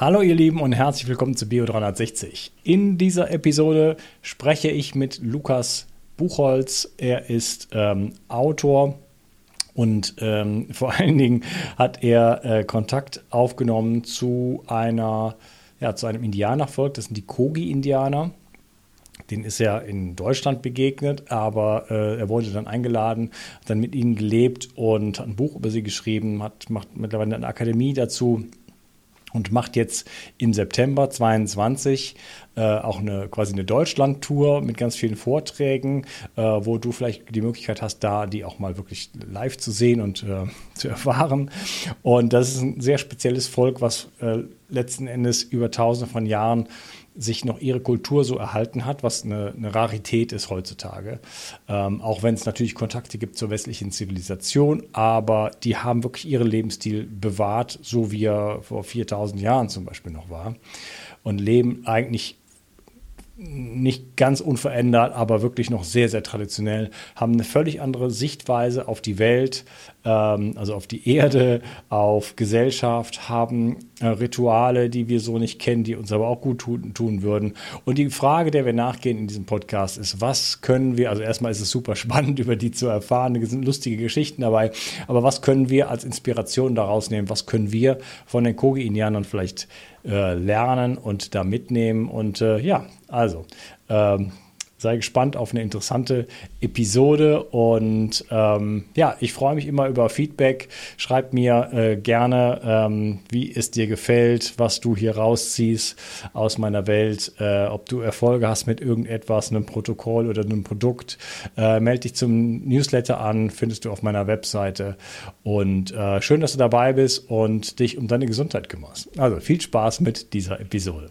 Hallo ihr Lieben und herzlich willkommen zu Bio360. In dieser Episode spreche ich mit Lukas Buchholz. Er ist ähm, Autor und ähm, vor allen Dingen hat er äh, Kontakt aufgenommen zu einer, ja, zu einem Indianervolk. Das sind die Kogi-Indianer. Den ist er in Deutschland begegnet, aber äh, er wurde dann eingeladen, hat dann mit ihnen gelebt und hat ein Buch über sie geschrieben, hat macht mittlerweile eine Akademie dazu und macht jetzt im September 22 äh, auch eine quasi eine Deutschland-Tour mit ganz vielen Vorträgen, äh, wo du vielleicht die Möglichkeit hast, da die auch mal wirklich live zu sehen und äh, zu erfahren. Und das ist ein sehr spezielles Volk, was äh, letzten Endes über Tausende von Jahren sich noch ihre Kultur so erhalten hat, was eine, eine Rarität ist heutzutage. Ähm, auch wenn es natürlich Kontakte gibt zur westlichen Zivilisation, aber die haben wirklich ihren Lebensstil bewahrt, so wie er vor 4000 Jahren zum Beispiel noch war. Und leben eigentlich nicht ganz unverändert, aber wirklich noch sehr, sehr traditionell, haben eine völlig andere Sichtweise auf die Welt, also auf die Erde, auf Gesellschaft, haben äh, Rituale, die wir so nicht kennen, die uns aber auch gut tun, tun würden. Und die Frage, der wir nachgehen in diesem Podcast, ist, was können wir, also erstmal ist es super spannend, über die zu erfahren, es sind lustige Geschichten dabei, aber was können wir als Inspiration daraus nehmen, was können wir von den Kogi-Indianern vielleicht äh, lernen und da mitnehmen. Und äh, ja, also ähm, sei gespannt auf eine interessante Episode und ähm, ja, ich freue mich immer über Feedback. Schreib mir äh, gerne, ähm, wie es dir gefällt, was du hier rausziehst aus meiner Welt, äh, ob du Erfolge hast mit irgendetwas, einem Protokoll oder einem Produkt. Äh, melde dich zum Newsletter an, findest du auf meiner Webseite. Und äh, schön, dass du dabei bist und dich um deine Gesundheit kümmerst. Also viel Spaß mit dieser Episode.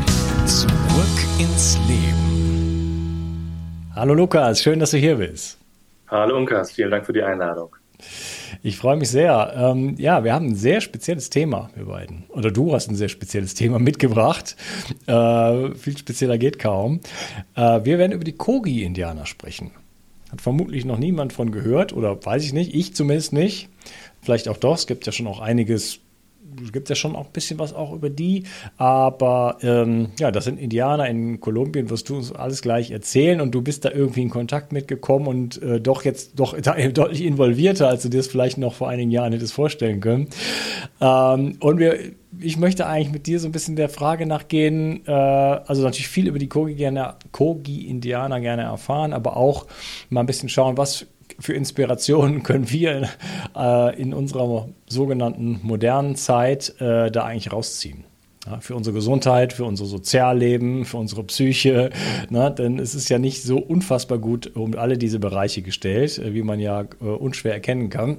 Zurück ins Leben. Hallo Lukas, schön, dass du hier bist. Hallo Unkas, vielen Dank für die Einladung. Ich freue mich sehr. Ähm, ja, wir haben ein sehr spezielles Thema, wir beiden. Oder du hast ein sehr spezielles Thema mitgebracht. Äh, viel spezieller geht kaum. Äh, wir werden über die Kogi-Indianer sprechen. Hat vermutlich noch niemand von gehört oder weiß ich nicht. Ich zumindest nicht. Vielleicht auch doch. Es gibt ja schon auch einiges gibt ja schon auch ein bisschen was auch über die. Aber ähm, ja, das sind Indianer in Kolumbien, wirst du uns alles gleich erzählen und du bist da irgendwie in Kontakt mitgekommen und äh, doch jetzt doch da, deutlich involvierter, als du dir das vielleicht noch vor einigen Jahren hättest vorstellen können. Ähm, und wir, ich möchte eigentlich mit dir so ein bisschen der Frage nachgehen, äh, also natürlich viel über die Kogi-Indianer Kogi gerne erfahren, aber auch mal ein bisschen schauen, was für Inspirationen können wir äh, in unserer sogenannten modernen Zeit äh, da eigentlich rausziehen? Ja, für unsere Gesundheit, für unser Sozialleben, für unsere Psyche. Na, denn es ist ja nicht so unfassbar gut um alle diese Bereiche gestellt, äh, wie man ja äh, unschwer erkennen kann.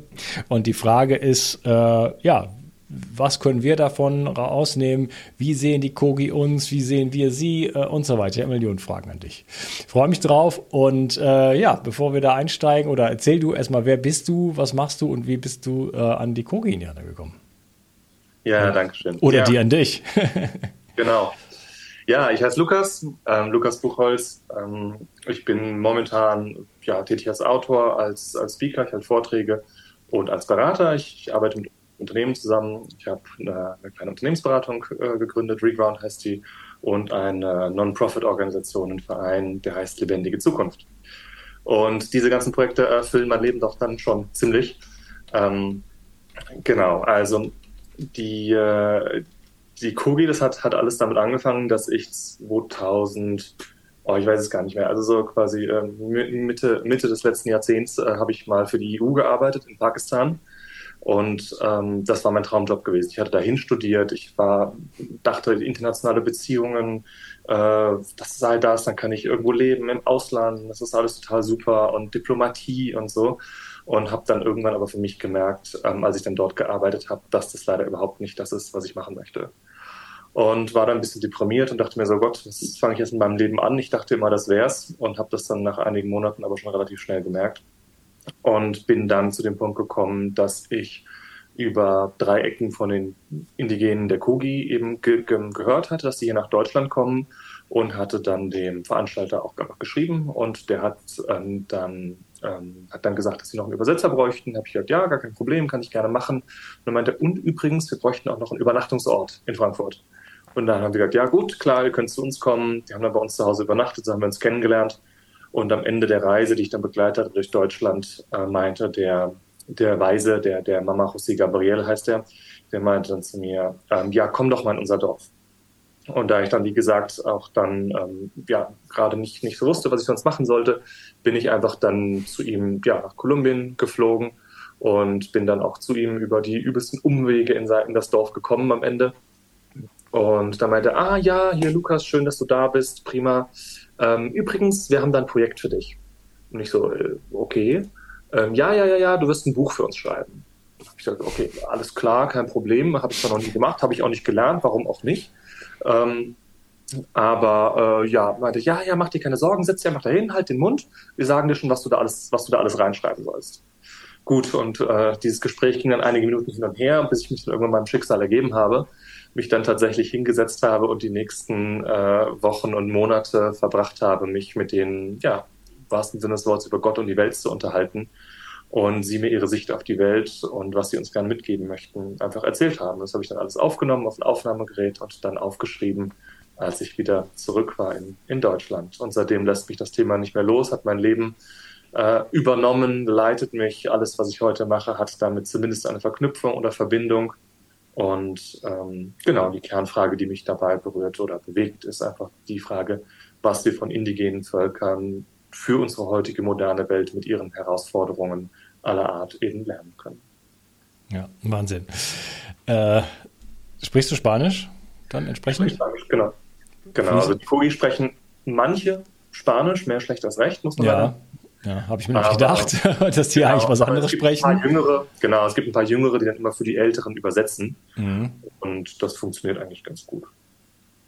Und die Frage ist, äh, ja, was können wir davon rausnehmen? Wie sehen die Kogi uns? Wie sehen wir sie? Äh, und so weiter. Ich habe Millionen Fragen an dich. Ich freue mich drauf. Und äh, ja, bevor wir da einsteigen, oder erzähl du erstmal, wer bist du, was machst du und wie bist du äh, an die Kogi-Indianer gekommen? Ja, danke schön. Oder ja. die an dich. genau. Ja, ich heiße Lukas, ähm, Lukas Buchholz. Ähm, ich bin momentan ja, tätig als Autor, als, als Speaker, ich halte Vorträge und als Berater. Ich, ich arbeite mit Unternehmen zusammen. Ich habe eine, eine, kleine Unternehmensberatung äh, gegründet, Reground heißt die, und eine Non-Profit-Organisation, ein Verein, der heißt Lebendige Zukunft. Und diese ganzen Projekte erfüllen mein Leben doch dann schon ziemlich. Ähm, genau, also die, äh, die Kogi, das hat, hat alles damit angefangen, dass ich 2000, oh, ich weiß es gar nicht mehr, also so quasi äh, Mitte, Mitte des letzten Jahrzehnts äh, habe ich mal für die EU gearbeitet in Pakistan. Und ähm, das war mein Traumjob gewesen. Ich hatte dahin studiert, ich war, dachte, internationale Beziehungen, äh, das sei das, dann kann ich irgendwo leben im Ausland, das ist alles total super und Diplomatie und so und habe dann irgendwann aber für mich gemerkt, ähm, als ich dann dort gearbeitet habe, dass das leider überhaupt nicht das ist, was ich machen möchte. Und war dann ein bisschen deprimiert und dachte mir so, Gott, was fange ich jetzt in meinem Leben an? Ich dachte immer, das wär's und habe das dann nach einigen Monaten aber schon relativ schnell gemerkt und bin dann zu dem Punkt gekommen, dass ich über drei Ecken von den Indigenen der Kogi eben ge ge gehört hatte, dass sie hier nach Deutschland kommen und hatte dann dem Veranstalter auch geschrieben und der hat ähm, dann ähm, hat dann gesagt, dass sie noch einen Übersetzer bräuchten. Habe ich gesagt, ja, gar kein Problem, kann ich gerne machen. Und dann meinte und übrigens, wir bräuchten auch noch einen Übernachtungsort in Frankfurt. Und dann haben wir gesagt, ja gut, klar, ihr könnt zu uns kommen. Die haben dann bei uns zu Hause übernachtet, so haben wir uns kennengelernt. Und am Ende der Reise, die ich dann begleitet hatte durch Deutschland, äh, meinte der, der Weise, der, der Mama José Gabriel heißt der, der meinte dann zu mir, ähm, ja, komm doch mal in unser Dorf. Und da ich dann, wie gesagt, auch dann ähm, ja gerade nicht, nicht so wusste, was ich sonst machen sollte, bin ich einfach dann zu ihm ja, nach Kolumbien geflogen und bin dann auch zu ihm über die übelsten Umwege in, in das Dorf gekommen am Ende. Und da meinte er, ah ja, hier Lukas, schön, dass du da bist, prima. Ähm, übrigens, wir haben da ein Projekt für dich. Und ich so, äh, okay. Ähm, ja, ja, ja, ja, du wirst ein Buch für uns schreiben. Ich dachte, okay, alles klar, kein Problem, habe ich zwar noch nie gemacht, habe ich auch nicht gelernt, warum auch nicht. Ähm, aber äh, ja, meinte, ja, ja, mach dir keine Sorgen, setz dich einfach dahin, halt den Mund. Wir sagen dir schon, was du da alles, was du da alles reinschreiben sollst. Gut, und äh, dieses Gespräch ging dann einige Minuten hin und her, bis ich mich dann irgendwann meinem Schicksal ergeben habe, mich dann tatsächlich hingesetzt habe und die nächsten äh, Wochen und Monate verbracht habe, mich mit den, ja, wahrsten Sinne des Wortes über Gott und die Welt zu unterhalten und sie mir ihre Sicht auf die Welt und was sie uns gerne mitgeben möchten, einfach erzählt haben. Das habe ich dann alles aufgenommen auf ein Aufnahmegerät und dann aufgeschrieben, als ich wieder zurück war in, in Deutschland. Und seitdem lässt mich das Thema nicht mehr los, hat mein Leben äh, übernommen, leitet mich. Alles, was ich heute mache, hat damit zumindest eine Verknüpfung oder Verbindung. Und ähm, genau, die Kernfrage, die mich dabei berührt oder bewegt, ist einfach die Frage, was wir von indigenen Völkern für unsere heutige moderne Welt mit ihren Herausforderungen aller Art eben lernen können. Ja, Wahnsinn. Äh, sprichst du Spanisch dann entsprechend? Ich Spanisch, genau. Genau, also die Kogi sprechen manche Spanisch, mehr schlecht als recht, muss man ja. sagen. Ja, habe ich mir nicht gedacht, dass die genau, eigentlich was anderes sprechen. Jüngere, genau, es gibt ein paar Jüngere, die dann immer für die Älteren übersetzen. Mhm. Und das funktioniert eigentlich ganz gut.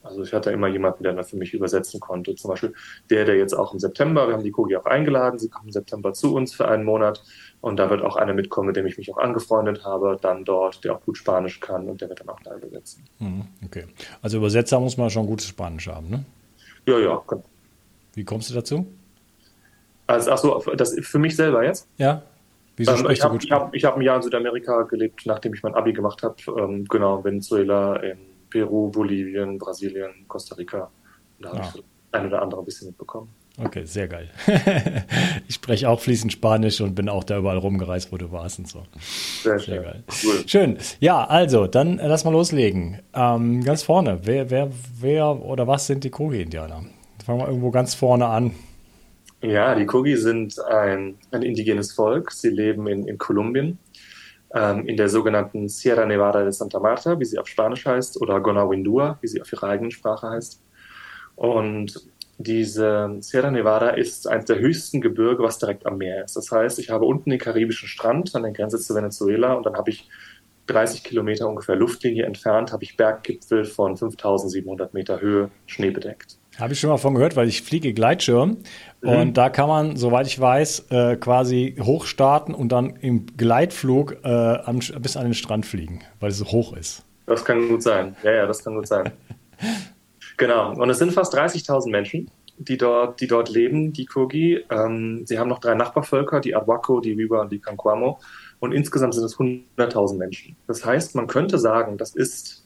Also ich hatte immer jemanden, der dann für mich übersetzen konnte. Zum Beispiel der, der jetzt auch im September, wir haben die Kogi auch eingeladen, sie kommen im September zu uns für einen Monat und da wird auch einer mitkommen, mit dem ich mich auch angefreundet habe, dann dort, der auch gut Spanisch kann und der wird dann auch da übersetzen. Mhm, okay. Also Übersetzer muss man schon gutes Spanisch haben, ne? Ja, ja, genau. Wie kommst du dazu? Also, ach so, das für mich selber jetzt? Ja. Wieso ähm, ich habe hab, hab ein Jahr in Südamerika gelebt, nachdem ich mein Abi gemacht habe. Ähm, genau, Venezuela, in Peru, Bolivien, Brasilien, Costa Rica. Da habe ja. ich ein oder andere ein bisschen mitbekommen. Okay, sehr geil. ich spreche auch fließend Spanisch und bin auch da überall rumgereist, wo du warst und so. Sehr, sehr geil. Cool. Schön. Ja, also, dann äh, lass mal loslegen. Ähm, ganz vorne, wer, wer, wer oder was sind die Kogi-Indianer? Fangen wir irgendwo ganz vorne an. Ja, die Kogi sind ein, ein indigenes Volk. Sie leben in, in Kolumbien. ähm, in der sogenannten Sierra Nevada de Santa Marta, wie sie auf Spanisch heißt, oder Gonawindua, wie sie auf ihrer eigenen Sprache heißt. Und diese Sierra Nevada ist eines der höchsten Gebirge, was direkt am Meer ist. Das heißt, ich habe unten den karibischen Strand an der Grenze zu Venezuela und dann habe ich 30 Kilometer ungefähr Luftlinie entfernt, habe ich Berggipfel von 5700 Meter Höhe schneebedeckt. Habe ich schon mal von gehört, weil ich fliege Gleitschirm mhm. und da kann man, soweit ich weiß, äh, quasi hochstarten und dann im Gleitflug äh, am, bis an den Strand fliegen, weil es so hoch ist. Das kann gut sein. Ja, ja, das kann gut sein. genau. Und es sind fast 30.000 Menschen, die dort, die dort leben, die Kogi. Ähm, sie haben noch drei Nachbarvölker, die Arhuaco, die Wiba und die Canquamo. Und insgesamt sind es 100.000 Menschen. Das heißt, man könnte sagen, das ist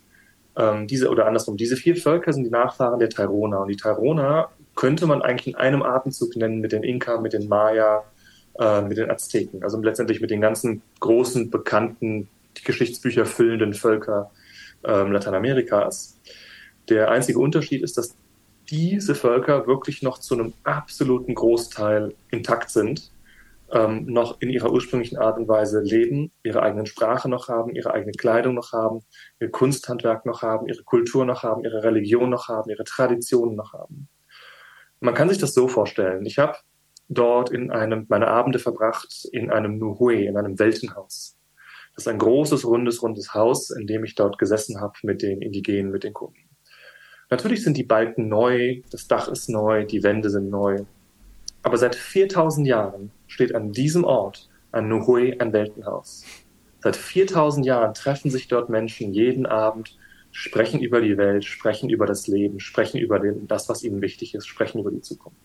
ähm, diese oder andersrum, diese vier Völker sind die Nachfahren der Taironer. Und die Taironer könnte man eigentlich in einem Atemzug nennen mit den Inka, mit den Maya, äh, mit den Azteken. Also letztendlich mit den ganzen großen, bekannten, die Geschichtsbücher füllenden Völker ähm, Lateinamerikas. Der einzige Unterschied ist, dass diese Völker wirklich noch zu einem absoluten Großteil intakt sind ähm, noch in ihrer ursprünglichen Art und Weise leben, ihre eigenen Sprache noch haben, ihre eigene Kleidung noch haben, ihr Kunsthandwerk noch haben, ihre Kultur noch haben, ihre Religion noch haben, ihre Traditionen noch haben. Man kann sich das so vorstellen. Ich habe dort in einem meine Abende verbracht in einem Nuhui, in einem Weltenhaus. Das ist ein großes, rundes, rundes Haus, in dem ich dort gesessen habe mit den Indigenen, mit den Kunden. Natürlich sind die Balken neu, das Dach ist neu, die Wände sind neu. Aber seit 4000 Jahren steht an diesem Ort an Nuhui ein Weltenhaus. Seit 4000 Jahren treffen sich dort Menschen jeden Abend, sprechen über die Welt, sprechen über das Leben, sprechen über den, das, was ihnen wichtig ist, sprechen über die Zukunft.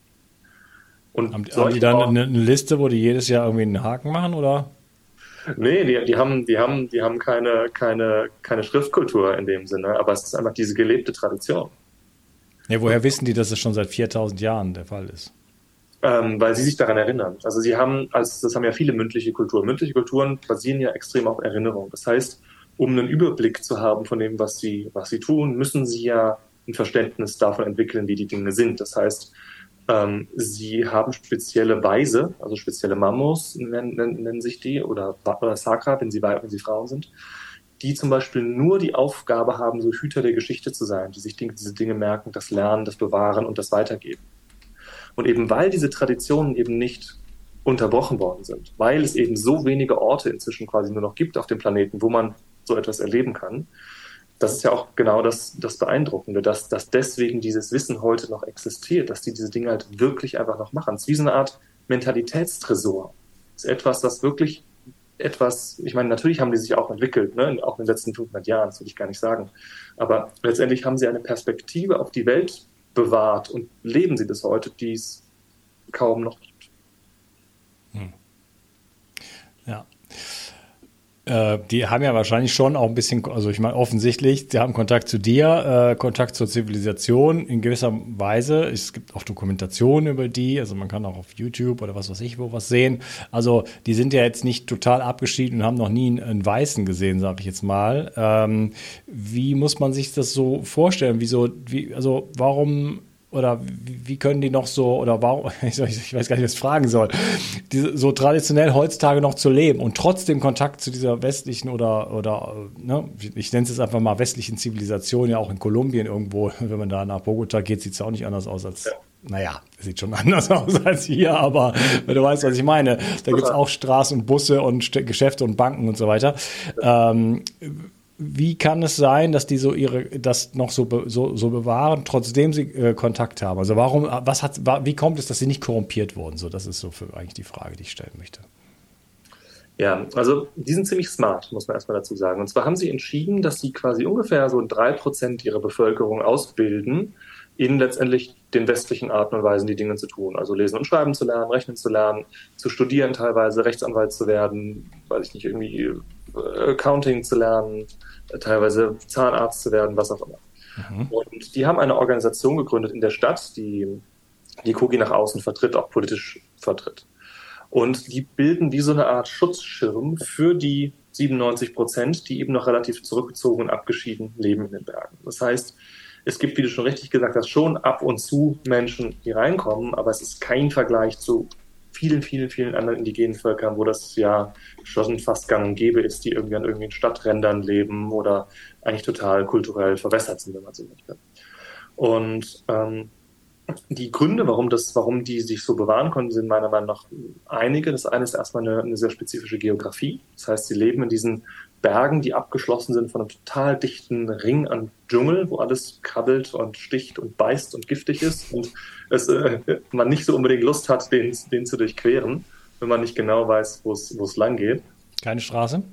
Und haben, haben die dann eine, eine, Liste, wo die jedes Jahr irgendwie einen Haken machen, oder? Nee, die, die, haben, die, haben, die haben keine, keine, keine Schriftkultur in dem Sinne, aber es ist einfach diese gelebte Tradition. Ja, woher wissen die, dass es schon seit 4000 Jahren der Fall ist? Ähm, weil sie sich daran erinnern. Also sie haben, als das haben ja viele mündliche Kulturen. Mündliche Kulturen basieren ja extrem auf Erinnerung. Das heißt, um einen Überblick zu haben von dem, was sie, was sie tun, müssen sie ja ein Verständnis davon entwickeln, wie die Dinge sind. Das heißt, ähm, sie haben spezielle Weise, also spezielle Mamos nennen, nennen, nennen sich die, oder, oder Sakra, wenn sie, wenn sie Frauen sind, die zum Beispiel nur die Aufgabe haben, so Hüter der Geschichte zu sein, die sich diese Dinge merken, das lernen, das bewahren und das weitergeben. Und eben weil diese Traditionen eben nicht unterbrochen worden sind, weil es eben so wenige Orte inzwischen quasi nur noch gibt auf dem Planeten, wo man so etwas erleben kann, das ist ja auch genau das, das Beeindruckende, dass, dass deswegen dieses Wissen heute noch existiert, dass die diese Dinge halt wirklich einfach noch machen. Es ist wie so eine Art Mentalitätstresor. Es ist etwas, das wirklich etwas, ich meine, natürlich haben die sich auch entwickelt, ne? auch in den letzten 500 Jahren, das würde ich gar nicht sagen. Aber letztendlich haben sie eine Perspektive auf die Welt bewahrt und leben sie bis heute, die es kaum noch gibt. Hm. Ja. Äh, die haben ja wahrscheinlich schon auch ein bisschen, also ich meine offensichtlich, sie haben Kontakt zu dir, äh, Kontakt zur Zivilisation in gewisser Weise. Es gibt auch Dokumentationen über die, also man kann auch auf YouTube oder was weiß ich wo was sehen. Also die sind ja jetzt nicht total abgeschieden und haben noch nie einen, einen Weißen gesehen, sage ich jetzt mal. Ähm, wie muss man sich das so vorstellen? Wieso, wie, also warum oder wie können die noch so, oder warum, ich weiß gar nicht, was ich fragen soll, die, so traditionell heutzutage noch zu leben und trotzdem Kontakt zu dieser westlichen oder, oder ne, ich nenne es jetzt einfach mal westlichen Zivilisation, ja auch in Kolumbien irgendwo, wenn man da nach Bogota geht, sieht es auch nicht anders aus als, ja. naja, sieht schon anders aus als hier, aber wenn du weißt, was ich meine, da gibt es auch Straßen und Busse und Geschäfte und Banken und so weiter. Ähm, wie kann es sein, dass die so ihre das noch so, so, so bewahren, trotzdem sie äh, Kontakt haben? Also warum, was hat, wie kommt es, dass sie nicht korrumpiert wurden? So, das ist so für eigentlich die Frage, die ich stellen möchte. Ja, also die sind ziemlich smart, muss man erstmal dazu sagen. Und zwar haben sie entschieden, dass sie quasi ungefähr so drei Prozent ihrer Bevölkerung ausbilden, in letztendlich den westlichen Arten und Weisen die Dinge zu tun. Also lesen und schreiben zu lernen, rechnen zu lernen, zu studieren teilweise, Rechtsanwalt zu werden, weiß ich nicht, irgendwie Accounting zu lernen, teilweise Zahnarzt zu werden, was auch immer. Mhm. Und die haben eine Organisation gegründet in der Stadt, die die Kogi nach außen vertritt, auch politisch vertritt. Und die bilden wie so eine Art Schutzschirm für die 97 Prozent, die eben noch relativ zurückgezogen und abgeschieden leben in den Bergen. Das heißt, es gibt, wie du schon richtig gesagt hast, schon ab und zu Menschen, die reinkommen, aber es ist kein Vergleich zu vielen, vielen, vielen anderen indigenen Völkern, wo das ja schon fast gang und gäbe ist, die irgendwie an irgendwelchen Stadträndern leben oder eigentlich total kulturell verwässert sind, wenn man so möchte. Und ähm, die Gründe, warum das, warum die sich so bewahren konnten, sind meiner Meinung nach einige. Das eine ist erstmal eine, eine sehr spezifische Geografie. Das heißt, sie leben in diesen Bergen, die abgeschlossen sind von einem total dichten Ring an Dschungel, wo alles krabbelt und sticht und beißt und giftig ist und es, äh, man nicht so unbedingt Lust hat, den, den zu durchqueren, wenn man nicht genau weiß, wo es lang geht. Keine Straße?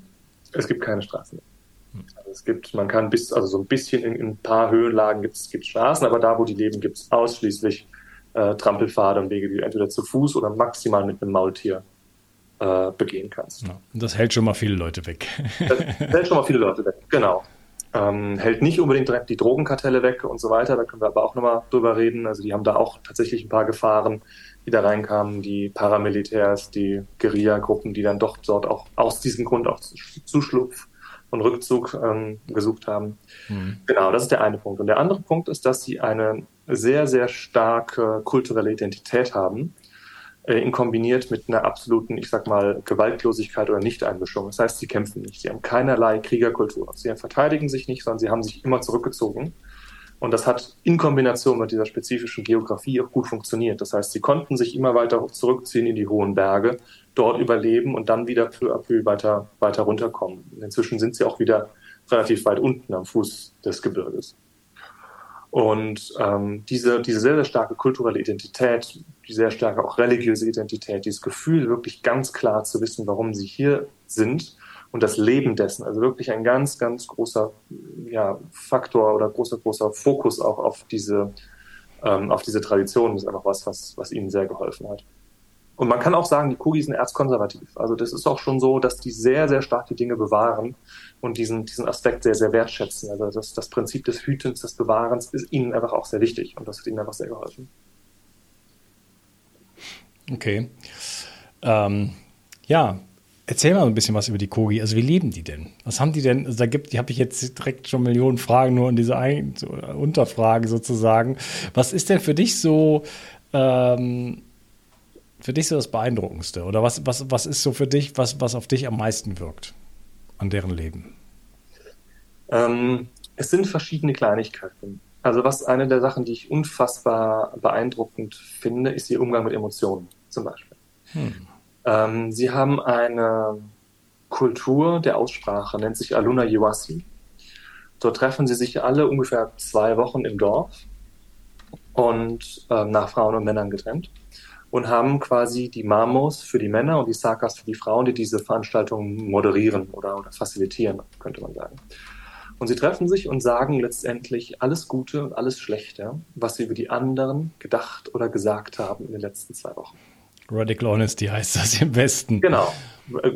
Es gibt keine Straßen. Also es gibt, man kann bis, also so ein bisschen in, in ein paar Höhenlagen gibt es Straßen, aber da, wo die leben, gibt es ausschließlich äh, Trampelpfade und Wege, die du entweder zu Fuß oder maximal mit einem Maultier äh, begehen kannst. Ja, das hält schon mal viele Leute weg. das hält schon mal viele Leute weg, genau. Ähm, hält nicht unbedingt direkt die Drogenkartelle weg und so weiter, da können wir aber auch nochmal drüber reden. Also die haben da auch tatsächlich ein paar Gefahren, die da reinkamen, die Paramilitärs, die Guerilla-Gruppen, die dann doch dort auch aus diesem Grund auch Zuschlupf und Rückzug ähm, gesucht haben. Mhm. Genau, das ist der eine Punkt. Und der andere Punkt ist, dass sie eine sehr, sehr starke kulturelle Identität haben, in kombiniert mit einer absoluten, ich sag mal, Gewaltlosigkeit oder Nichteinmischung. Das heißt, sie kämpfen nicht. Sie haben keinerlei Kriegerkultur. Sie verteidigen sich nicht, sondern sie haben sich immer zurückgezogen. Und das hat in Kombination mit dieser spezifischen Geografie auch gut funktioniert. Das heißt, sie konnten sich immer weiter zurückziehen in die hohen Berge, dort überleben und dann wieder peu à peu weiter, weiter runterkommen. Inzwischen sind sie auch wieder relativ weit unten am Fuß des Gebirges. Und ähm, diese, diese sehr, sehr starke kulturelle Identität, die sehr starke auch religiöse Identität, dieses Gefühl, wirklich ganz klar zu wissen, warum sie hier sind und das Leben dessen, also wirklich ein ganz, ganz großer ja, Faktor oder großer, großer Fokus auch auf diese, ähm, auf diese Tradition ist einfach was, was, was ihnen sehr geholfen hat. Und man kann auch sagen, die Kugis sind erzkonservativ. Also das ist auch schon so, dass die sehr, sehr stark die Dinge bewahren und diesen, diesen Aspekt sehr, sehr wertschätzen. Also das, das Prinzip des Hütens, des Bewahrens ist ihnen einfach auch sehr wichtig und das hat ihnen einfach sehr geholfen. Okay. Ähm, ja, erzähl mal ein bisschen was über die Kogi. Also wie leben die denn? Was haben die denn? Also da gibt, die habe ich jetzt direkt schon Millionen Fragen nur in dieser Ein Unterfrage sozusagen. Was ist denn für dich so ähm, für dich so das Beeindruckendste? Oder was, was, was ist so für dich, was, was auf dich am meisten wirkt an deren Leben? Ähm, es sind verschiedene Kleinigkeiten. Also was eine der Sachen, die ich unfassbar beeindruckend finde, ist ihr Umgang mit Emotionen zum Beispiel. Hm. Ähm, sie haben eine Kultur der Aussprache, nennt sich Aluna Yuasi. Dort treffen sie sich alle ungefähr zwei Wochen im Dorf und ähm, nach Frauen und Männern getrennt und haben quasi die Mamos für die Männer und die Sakas für die Frauen, die diese Veranstaltungen moderieren oder, oder facilitieren, könnte man sagen. Und sie treffen sich und sagen letztendlich alles Gute und alles Schlechte, was sie über die anderen gedacht oder gesagt haben in den letzten zwei Wochen. Radical Honesty heißt das im Westen. Genau.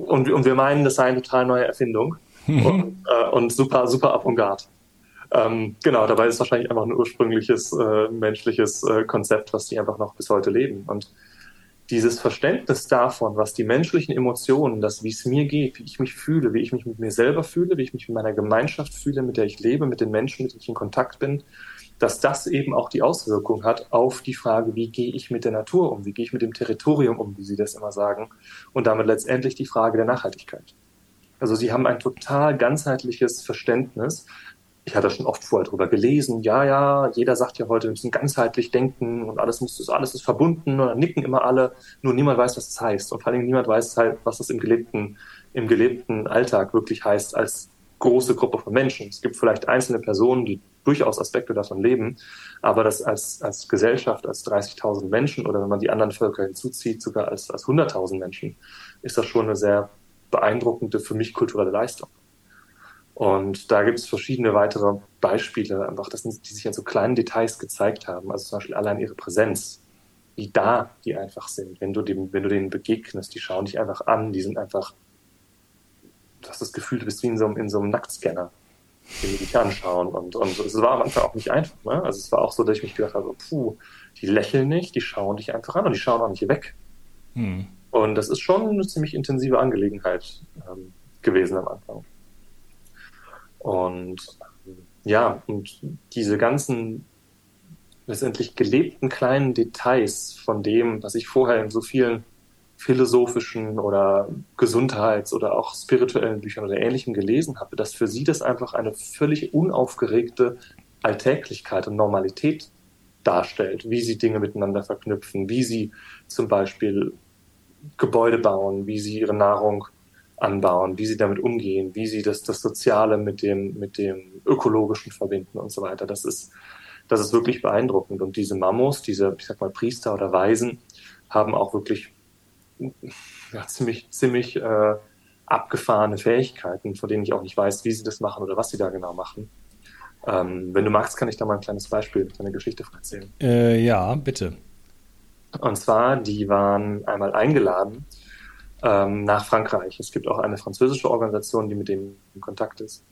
Und, und wir meinen, das sei eine total neue Erfindung und, äh, und super, super Avantgarde. Ähm, genau, dabei ist es wahrscheinlich einfach ein ursprüngliches äh, menschliches äh, Konzept, was die einfach noch bis heute leben. Und dieses Verständnis davon, was die menschlichen Emotionen, das, wie es mir geht, wie ich mich fühle, wie ich mich mit mir selber fühle, wie ich mich mit meiner Gemeinschaft fühle, mit der ich lebe, mit den Menschen, mit denen ich in Kontakt bin, dass das eben auch die Auswirkung hat auf die Frage, wie gehe ich mit der Natur um, wie gehe ich mit dem Territorium um, wie Sie das immer sagen, und damit letztendlich die Frage der Nachhaltigkeit. Also sie haben ein total ganzheitliches Verständnis ich hatte schon oft vorher drüber gelesen, ja, ja, jeder sagt ja heute, wir müssen ganzheitlich denken und alles muss, alles ist verbunden und dann nicken immer alle, nur niemand weiß, was das heißt. Und vor allem niemand weiß halt, was das im gelebten, im gelebten Alltag wirklich heißt als große Gruppe von Menschen. Es gibt vielleicht einzelne Personen, die durchaus Aspekte davon leben, aber das als, als Gesellschaft, als 30.000 Menschen oder wenn man die anderen Völker hinzuzieht, sogar als, als 100.000 Menschen, ist das schon eine sehr beeindruckende, für mich kulturelle Leistung. Und da gibt es verschiedene weitere Beispiele, einfach, das sind, die sich in so kleinen Details gezeigt haben. Also zum Beispiel allein ihre Präsenz, wie da die einfach sind. Wenn du, dem, wenn du denen begegnest, die schauen dich einfach an, die sind einfach, du hast das Gefühl, du bist wie in so, in so einem Nacktscanner, den die dich anschauen. Und, und es war am Anfang auch nicht einfach. Ne? Also es war auch so, dass ich mich gedacht habe, puh, die lächeln nicht, die schauen dich einfach an und die schauen auch nicht weg. Hm. Und das ist schon eine ziemlich intensive Angelegenheit ähm, gewesen am Anfang. Und ja, und diese ganzen letztendlich gelebten kleinen Details von dem, was ich vorher in so vielen philosophischen oder Gesundheits- oder auch spirituellen Büchern oder Ähnlichem gelesen habe, dass für sie das einfach eine völlig unaufgeregte Alltäglichkeit und Normalität darstellt, wie sie Dinge miteinander verknüpfen, wie sie zum Beispiel Gebäude bauen, wie sie ihre Nahrung anbauen, wie sie damit umgehen, wie sie das, das Soziale mit dem, mit dem Ökologischen verbinden und so weiter. Das ist, das ist wirklich beeindruckend. Und diese Mamos, diese, ich sag mal, Priester oder Weisen, haben auch wirklich ja, ziemlich, ziemlich äh, abgefahrene Fähigkeiten, von denen ich auch nicht weiß, wie sie das machen oder was sie da genau machen. Ähm, wenn du magst, kann ich da mal ein kleines Beispiel, eine Geschichte erzählen. Äh, ja, bitte. Und zwar, die waren einmal eingeladen ähm, nach Frankreich. Es gibt auch eine französische Organisation, die mit denen in Kontakt ist.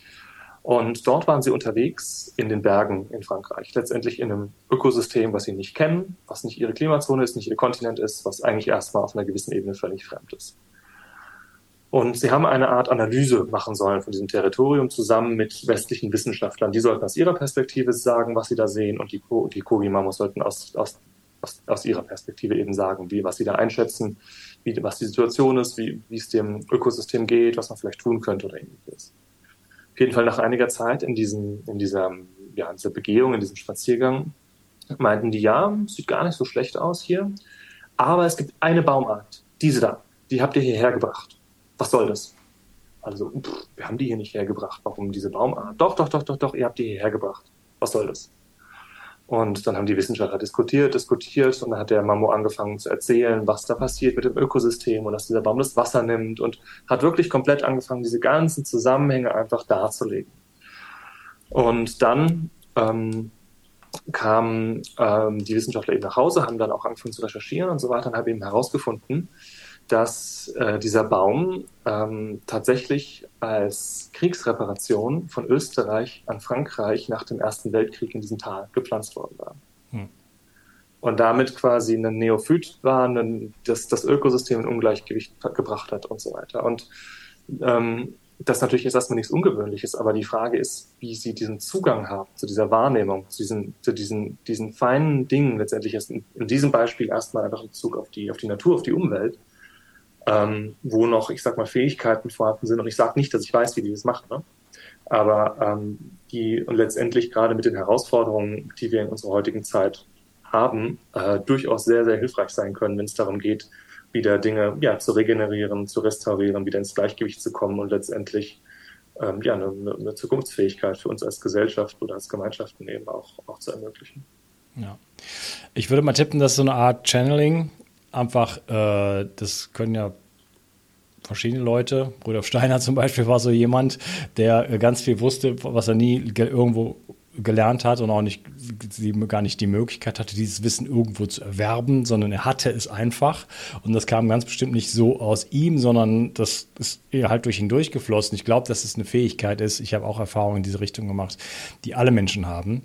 Und dort waren sie unterwegs in den Bergen in Frankreich, letztendlich in einem Ökosystem, was sie nicht kennen, was nicht ihre Klimazone ist, nicht ihr Kontinent ist, was eigentlich erstmal auf einer gewissen Ebene völlig fremd ist. Und sie haben eine Art Analyse machen sollen von diesem Territorium zusammen mit westlichen Wissenschaftlern. Die sollten aus ihrer Perspektive sagen, was sie da sehen, und die, Ko die Kogi-Mamos sollten aus, aus, aus, aus, ihrer Perspektive eben sagen, wie, was sie da einschätzen, wie, was die Situation ist, wie, wie es dem Ökosystem geht, was man vielleicht tun könnte oder ähnliches auf jeden Fall nach einiger Zeit in, diesem, in, dieser, ja, in dieser Begehung, in diesem Spaziergang, meinten die, ja, sieht gar nicht so schlecht aus hier, aber es gibt eine Baumart, diese da, die habt ihr hierher gebracht. Was soll das? Also, pff, wir haben die hier nicht hergebracht. Warum diese Baumart? Doch, doch, doch, doch, doch, ihr habt die hierher gebracht. Was soll das? Und dann haben die Wissenschaftler diskutiert, diskutiert und dann hat der Mammo angefangen zu erzählen, was da passiert mit dem Ökosystem und dass dieser Baum das Wasser nimmt und hat wirklich komplett angefangen, diese ganzen Zusammenhänge einfach darzulegen. Und dann ähm, kamen ähm, die Wissenschaftler eben nach Hause, haben dann auch angefangen zu recherchieren und so weiter und haben eben herausgefunden, dass äh, dieser Baum ähm, tatsächlich als Kriegsreparation von Österreich an Frankreich nach dem Ersten Weltkrieg in diesem Tal gepflanzt worden war. Hm. Und damit quasi ein Neophyt war, ein, das das Ökosystem in Ungleichgewicht gebracht hat und so weiter. Und ähm, das natürlich ist erstmal nichts Ungewöhnliches, aber die Frage ist, wie sie diesen Zugang haben zu dieser Wahrnehmung, zu diesen, zu diesen, diesen feinen Dingen letztendlich ist in, in diesem Beispiel erstmal einfach in Bezug auf die, auf die Natur, auf die Umwelt ähm, wo noch, ich sag mal, Fähigkeiten vorhanden sind. Und ich sage nicht, dass ich weiß, wie die das machen, ne? aber ähm, die und letztendlich gerade mit den Herausforderungen, die wir in unserer heutigen Zeit haben, äh, durchaus sehr, sehr hilfreich sein können, wenn es darum geht, wieder Dinge ja, zu regenerieren, zu restaurieren, wieder ins Gleichgewicht zu kommen und letztendlich ähm, ja, eine, eine Zukunftsfähigkeit für uns als Gesellschaft oder als Gemeinschaften eben auch, auch zu ermöglichen. Ja. Ich würde mal tippen, dass so eine Art Channeling einfach, äh, das können ja verschiedene Leute. Rudolf Steiner zum Beispiel war so jemand, der ganz viel wusste, was er nie irgendwo gelernt hat und auch nicht, gar nicht die Möglichkeit hatte, dieses Wissen irgendwo zu erwerben, sondern er hatte es einfach. Und das kam ganz bestimmt nicht so aus ihm, sondern das ist halt durch ihn durchgeflossen. Ich glaube, dass es eine Fähigkeit ist. Ich habe auch Erfahrungen in diese Richtung gemacht, die alle Menschen haben.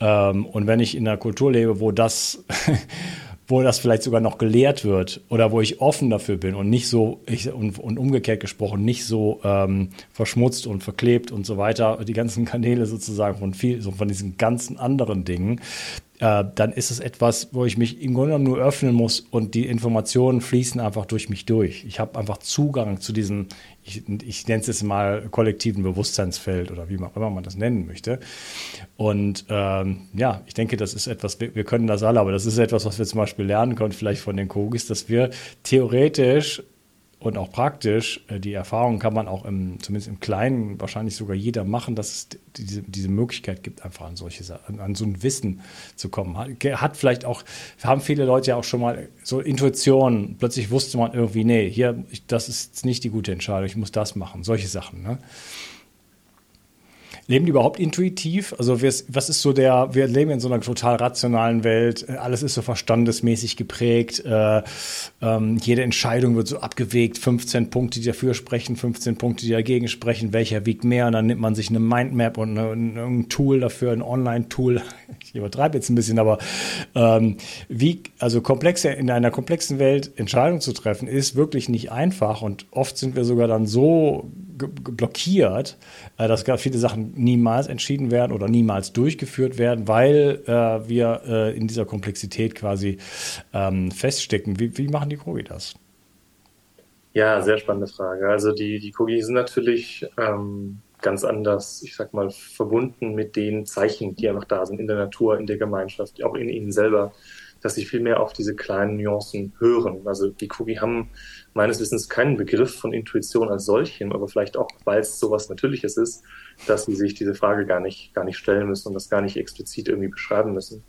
Ähm, und wenn ich in einer Kultur lebe, wo das wo das vielleicht sogar noch gelehrt wird oder wo ich offen dafür bin und nicht so, ich, und, und umgekehrt gesprochen, nicht so ähm, verschmutzt und verklebt und so weiter, die ganzen Kanäle sozusagen von viel, so von diesen ganzen anderen Dingen, äh, dann ist es etwas, wo ich mich im Grunde genommen nur öffnen muss und die Informationen fließen einfach durch mich durch. Ich habe einfach Zugang zu diesem, ich, ich nenne es jetzt mal kollektiven Bewusstseinsfeld oder wie auch immer man das nennen möchte. Und ähm, ja, ich denke, das ist etwas, wir, wir, können das alle, aber das ist etwas, was wir zum Beispiel lernen können, vielleicht von den Kogis, dass wir theoretisch und auch praktisch, äh, die Erfahrung kann man auch im, zumindest im Kleinen wahrscheinlich sogar jeder machen, dass es diese, diese Möglichkeit gibt, einfach an solche an, so ein Wissen zu kommen. Hat vielleicht auch, haben viele Leute ja auch schon mal so Intuition, plötzlich wusste man irgendwie, nee, hier, das ist nicht die gute Entscheidung, ich muss das machen, solche Sachen. Ne? Leben die überhaupt intuitiv? Also was ist so der, wir leben in so einer total rationalen Welt, alles ist so verstandesmäßig geprägt, äh, ähm, jede Entscheidung wird so abgewegt, 15 Punkte, die dafür sprechen, 15 Punkte, die dagegen sprechen, welcher wiegt mehr? Und dann nimmt man sich eine Mindmap und eine, ein Tool dafür, ein Online-Tool, ich übertreibe jetzt ein bisschen, aber ähm, wie, also komplexe, in einer komplexen Welt Entscheidungen zu treffen, ist wirklich nicht einfach. Und oft sind wir sogar dann so blockiert, äh, dass viele Sachen niemals entschieden werden oder niemals durchgeführt werden, weil äh, wir äh, in dieser Komplexität quasi ähm, feststecken. Wie, wie machen die Krogi das? Ja, sehr spannende Frage. Also die, die Kogi sind natürlich ähm, ganz anders, ich sag mal, verbunden mit den Zeichen, die einfach da sind in der Natur, in der Gemeinschaft, auch in ihnen selber, dass sie viel mehr auf diese kleinen Nuancen hören. Also die Kogi haben meines Wissens keinen Begriff von Intuition als solchen, aber vielleicht auch, weil es sowas Natürliches ist, dass sie sich diese Frage gar nicht, gar nicht stellen müssen und das gar nicht explizit irgendwie beschreiben müssen.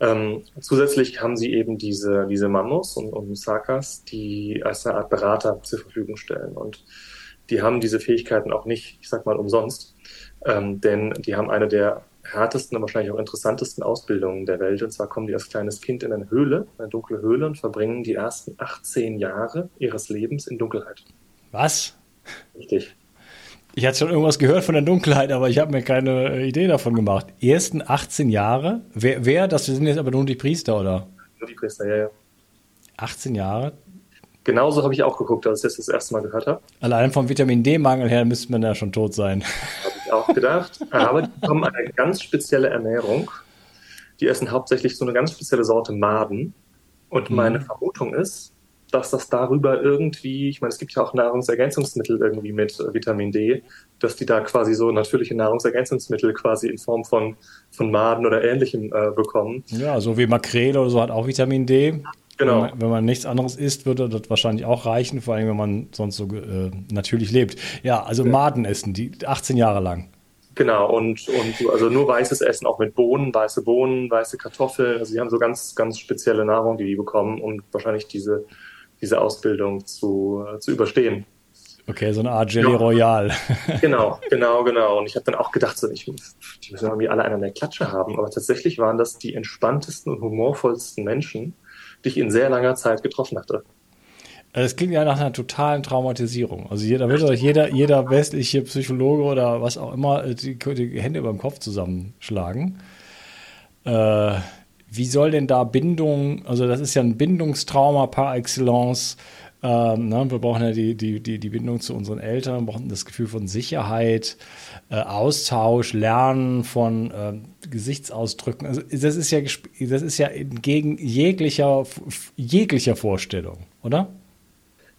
Ähm, zusätzlich haben sie eben diese, diese Mamos und, und Sakas, die als eine Art Berater zur Verfügung stellen. Und die haben diese Fähigkeiten auch nicht, ich sag mal, umsonst. Ähm, denn die haben eine der härtesten und wahrscheinlich auch interessantesten Ausbildungen der Welt. Und zwar kommen die als kleines Kind in eine Höhle, eine dunkle Höhle und verbringen die ersten 18 Jahre ihres Lebens in Dunkelheit. Was? Richtig. Ich hatte schon irgendwas gehört von der Dunkelheit, aber ich habe mir keine äh, Idee davon gemacht. Ersten 18 Jahre? Wer, wer? Das sind jetzt aber nur die Priester, oder? Nur die Priester, ja, ja. 18 Jahre? Genauso habe ich auch geguckt, als ich das das erste Mal gehört habe. Allein vom Vitamin D-Mangel her müsste man ja schon tot sein. Ich auch gedacht. Aber die haben eine ganz spezielle Ernährung. Die essen hauptsächlich so eine ganz spezielle Sorte Maden. Und meine Vermutung ist, dass das darüber irgendwie, ich meine, es gibt ja auch Nahrungsergänzungsmittel irgendwie mit äh, Vitamin D, dass die da quasi so natürliche Nahrungsergänzungsmittel quasi in Form von, von Maden oder ähnlichem äh, bekommen. Ja, so wie Makrele oder so hat auch Vitamin D. Genau. Wenn man, wenn man nichts anderes isst, würde das wahrscheinlich auch reichen, vor allem wenn man sonst so äh, natürlich lebt. Ja, also Maden essen, die 18 Jahre lang. Genau, und, und also nur weißes Essen, auch mit Bohnen, weiße Bohnen, weiße Kartoffeln. Also die haben so ganz, ganz spezielle Nahrung, die die bekommen, um wahrscheinlich diese, diese Ausbildung zu, zu überstehen. Okay, so eine Art Jelly Royal. Genau, genau, genau. Und ich habe dann auch gedacht, so, ich, die müssen irgendwie alle einen der Klatsche haben. Aber tatsächlich waren das die entspanntesten und humorvollsten Menschen, die ich in sehr langer Zeit getroffen hatte. Es klingt ja nach einer totalen Traumatisierung. Also jeder wird jeder, jeder westliche Psychologe oder was auch immer äh, die, die Hände über dem Kopf zusammenschlagen. Äh, wie soll denn da Bindung, also das ist ja ein Bindungstrauma par excellence. Ähm, ne, wir brauchen ja die, die, die, die Bindung zu unseren Eltern, wir brauchen das Gefühl von Sicherheit, äh, Austausch, Lernen von äh, Gesichtsausdrücken. Also das ist ja das ist ja entgegen jeglicher, jeglicher Vorstellung, oder?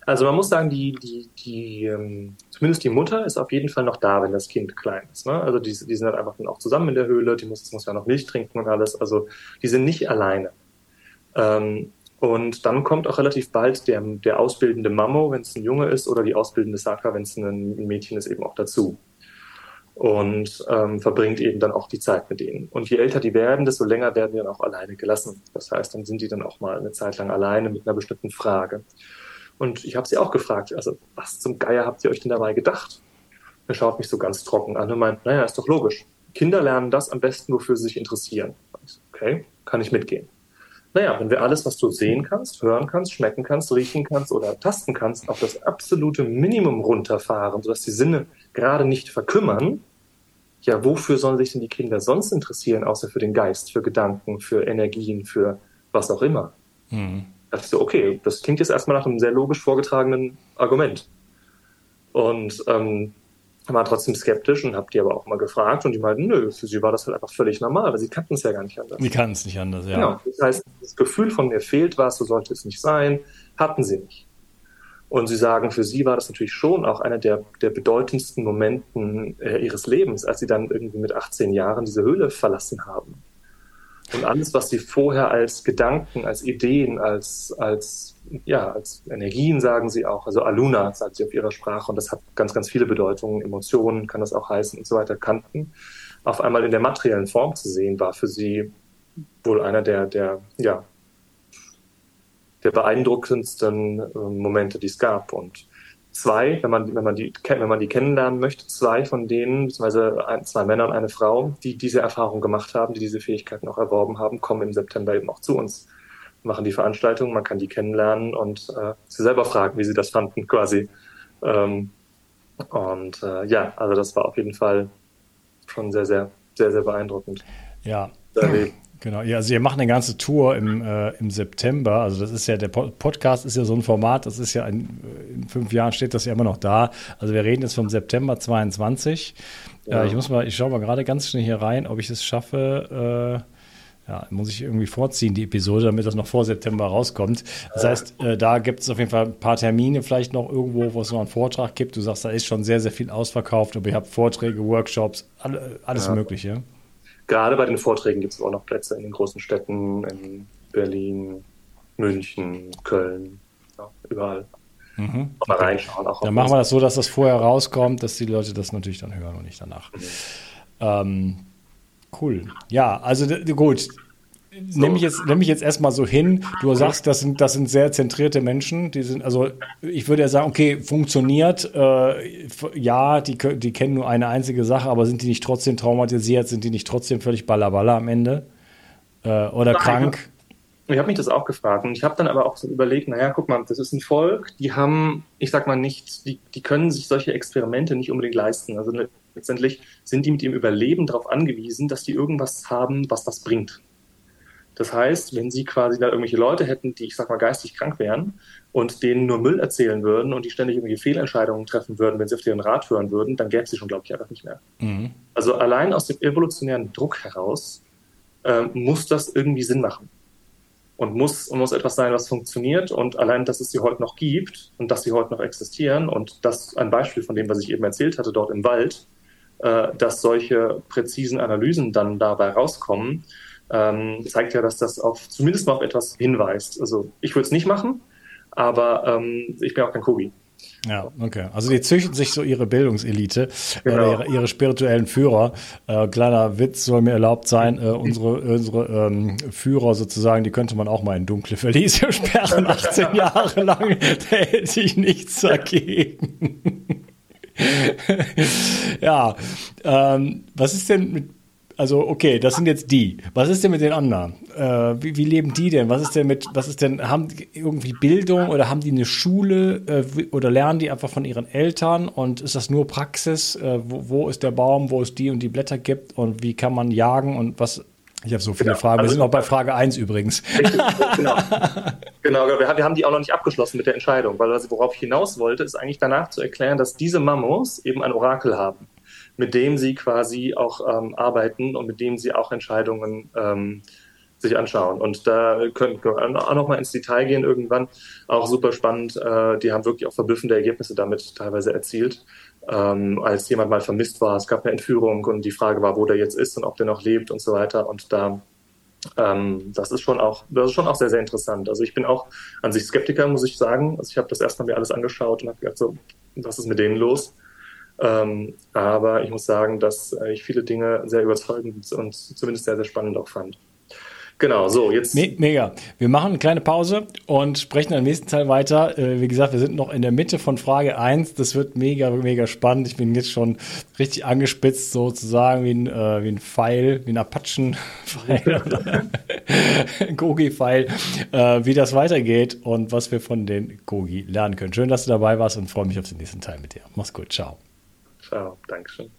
Also man muss sagen, die, die, die, ähm, zumindest die Mutter ist auf jeden Fall noch da, wenn das Kind klein ist. Ne? Also die, die sind halt einfach dann auch zusammen in der Höhle, die muss, muss ja noch Milch trinken und alles. Also die sind nicht alleine. Ähm, und dann kommt auch relativ bald der, der ausbildende Mammo, wenn es ein Junge ist, oder die ausbildende Saka, wenn es ein, Mädchen ist, eben auch dazu. Und ähm, verbringt eben dann auch die Zeit mit denen. Und je älter die werden, desto länger werden die dann auch alleine gelassen. Das heißt, dann sind die dann auch mal eine Zeit lang alleine mit einer bestimmten Frage. Und ich habe sie auch gefragt, also was zum Geier habt ihr euch denn dabei gedacht? Er schaut mich so ganz trocken an und meint, naja, ist doch logisch. Kinder lernen das am besten, wofür sie sich interessieren. Okay, kann ich mitgehen. Naja, wenn wir alles, was du sehen kannst, hören kannst, schmecken kannst, riechen kannst oder tasten kannst, auf das absolute Minimum runterfahren, sodass die Sinne gerade nicht verkümmern, ja, wofür sollen sich denn die Kinder sonst interessieren, außer für den Geist, für Gedanken, für Energien, für was auch immer? Mhm dachte ich so, okay, das klingt jetzt erstmal nach einem sehr logisch vorgetragenen Argument. Und ähm, war trotzdem skeptisch und habe die aber auch mal gefragt und die meinten, nö, für sie war das halt einfach völlig normal, weil sie kannten es ja gar nicht anders. Die kannten es nicht anders, ja. Genau. Das heißt, das Gefühl von mir fehlt was, so sollte es nicht sein, hatten sie nicht. Und sie sagen, für sie war das natürlich schon auch einer der, der bedeutendsten Momenten äh, ihres Lebens, als sie dann irgendwie mit 18 Jahren diese Höhle verlassen haben. Und alles, was sie vorher als Gedanken, als Ideen, als, als, ja, als Energien sagen sie auch, also Aluna sagt sie auf ihrer Sprache und das hat ganz, ganz viele Bedeutungen, Emotionen kann das auch heißen und so weiter, kannten, auf einmal in der materiellen Form zu sehen, war für sie wohl einer der, der, ja, der beeindruckendsten äh, Momente, die es gab. Und zwei, wenn man, wenn man die, wenn man die kennenlernen möchte, zwei von denen, beziehungsweise ein, zwei Männer und eine Frau, die diese Erfahrung gemacht haben, die diese Fähigkeiten auch erworben haben, kommen im September eben auch zu uns, machen die Veranstaltung, man kann die kennenlernen und äh, sie selber fragen, wie sie das fanden, quasi. Ähm, und äh, ja, also das war auf jeden Fall schon sehr, sehr, sehr, sehr beeindruckend. Ja. Erlebt. Genau, ja, also ihr macht eine ganze Tour im, äh, im September. Also das ist ja, der Podcast ist ja so ein Format, das ist ja ein, in fünf Jahren steht das ja immer noch da. Also wir reden jetzt vom September 22. Ja. Äh, ich muss mal, ich schaue mal gerade ganz schnell hier rein, ob ich es schaffe. Äh, Ja, muss ich irgendwie vorziehen, die Episode, damit das noch vor September rauskommt. Das heißt, äh, da gibt es auf jeden Fall ein paar Termine, vielleicht noch irgendwo, wo es noch einen Vortrag gibt. Du sagst, da ist schon sehr, sehr viel ausverkauft, aber ihr habt Vorträge, Workshops, alle, alles ja. Mögliche. Gerade bei den Vorträgen gibt es auch noch Plätze in den großen Städten, in Berlin, München, Köln, ja, überall. Mhm. Mal reinschauen. Auch dann machen wir das so, dass das vorher rauskommt, dass die Leute das natürlich dann hören und nicht danach. Mhm. Ähm, Cool. Ja, also gut. So. Nehme ich jetzt, nehm ich jetzt erstmal so hin. Du sagst, das sind, das sind sehr zentrierte Menschen. Die sind, also ich würde ja sagen, okay, funktioniert. Äh, ja, die, die kennen nur eine einzige Sache, aber sind die nicht trotzdem traumatisiert? Sind die nicht trotzdem völlig ballerballer am Ende? Äh, oder Nein. krank? Ich habe mich das auch gefragt und ich habe dann aber auch so überlegt, naja, guck mal, das ist ein Volk, die haben, ich sag mal nicht, die, die können sich solche Experimente nicht unbedingt leisten. Also letztendlich sind die mit ihrem Überleben darauf angewiesen, dass die irgendwas haben, was das bringt. Das heißt, wenn sie quasi da irgendwelche Leute hätten, die, ich sag mal, geistig krank wären und denen nur Müll erzählen würden und die ständig irgendwelche Fehlentscheidungen treffen würden, wenn sie auf deren Rat hören würden, dann gäbe es sie schon, glaube ich, einfach nicht mehr. Mhm. Also allein aus dem evolutionären Druck heraus äh, muss das irgendwie Sinn machen und muss, muss etwas sein, was funktioniert. Und allein, dass es sie heute noch gibt und dass sie heute noch existieren und das ein Beispiel von dem, was ich eben erzählt hatte, dort im Wald, äh, dass solche präzisen Analysen dann dabei rauskommen, ähm, zeigt ja, dass das auf zumindest mal auf etwas hinweist. Also ich würde es nicht machen, aber ähm, ich bin auch kein Kobi. Ja, okay. Also die züchten sich so ihre Bildungselite, genau. äh, ihre, ihre, spirituellen Führer. Äh, kleiner Witz soll mir erlaubt sein, äh, unsere, unsere ähm, Führer sozusagen, die könnte man auch mal in dunkle Verliese sperren, 18 Jahre lang. Da hätte ich nichts dagegen. ja, ähm, was ist denn mit also okay, das sind jetzt die. Was ist denn mit den anderen? Äh, wie, wie, leben die denn? Was ist denn mit, was ist denn, haben die irgendwie Bildung oder haben die eine Schule äh, oder lernen die einfach von ihren Eltern und ist das nur Praxis? Äh, wo, wo, ist der Baum, wo es die und die Blätter gibt und wie kann man jagen und was? Ich habe so viele genau. Fragen. Wir also, sind noch bei Frage 1 übrigens. genau. genau, wir, wir haben die auch noch nicht abgeschlossen mit der Entscheidung, weil worauf ich hinaus wollte, ist eigentlich danach zu erklären, dass diese Mammos eben ein Orakel haben mit dem sie quasi auch ähm, arbeiten und mit dem sie auch Entscheidungen ähm, sich anschauen. Und da können wir auch noch mal ins Detail gehen irgendwann. Auch super spannend. Äh, die haben wirklich auch verblüffende Ergebnisse damit teilweise erzielt. Ähm, als jemand mal vermisst war, es gab eine Entführung und die Frage war, wo der jetzt ist und ob der noch lebt und so weiter. Und da ähm, das ist schon auch, das ist schon auch sehr, sehr interessant. Also ich bin auch an sich Skeptiker, muss ich sagen. Also ich habe das erstmal mir alles angeschaut und habe gedacht, so, was ist mit denen los? Ähm, aber ich muss sagen, dass ich viele Dinge sehr überzeugend und zumindest sehr, sehr spannend auch fand. Genau, so, jetzt. Me mega. Wir machen eine kleine Pause und sprechen im nächsten Teil weiter. Äh, wie gesagt, wir sind noch in der Mitte von Frage 1. Das wird mega, mega spannend. Ich bin jetzt schon richtig angespitzt, sozusagen wie ein, äh, wie ein Pfeil, wie ein Apachen-Pfeil Gogi-Pfeil, äh, wie das weitergeht und was wir von den Gogi lernen können. Schön, dass du dabei warst und freue mich auf den nächsten Teil mit dir. Mach's gut. Ciao. Ciao, Dankeschön.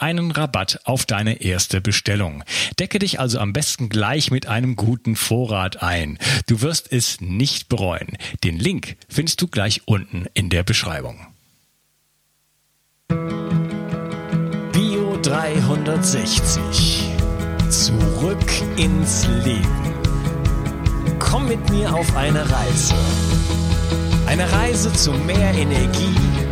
einen Rabatt auf deine erste Bestellung. Decke dich also am besten gleich mit einem guten Vorrat ein. Du wirst es nicht bereuen. Den Link findest du gleich unten in der Beschreibung. 360. Zurück ins Leben. Komm mit mir auf eine Reise. Eine Reise zu mehr Energie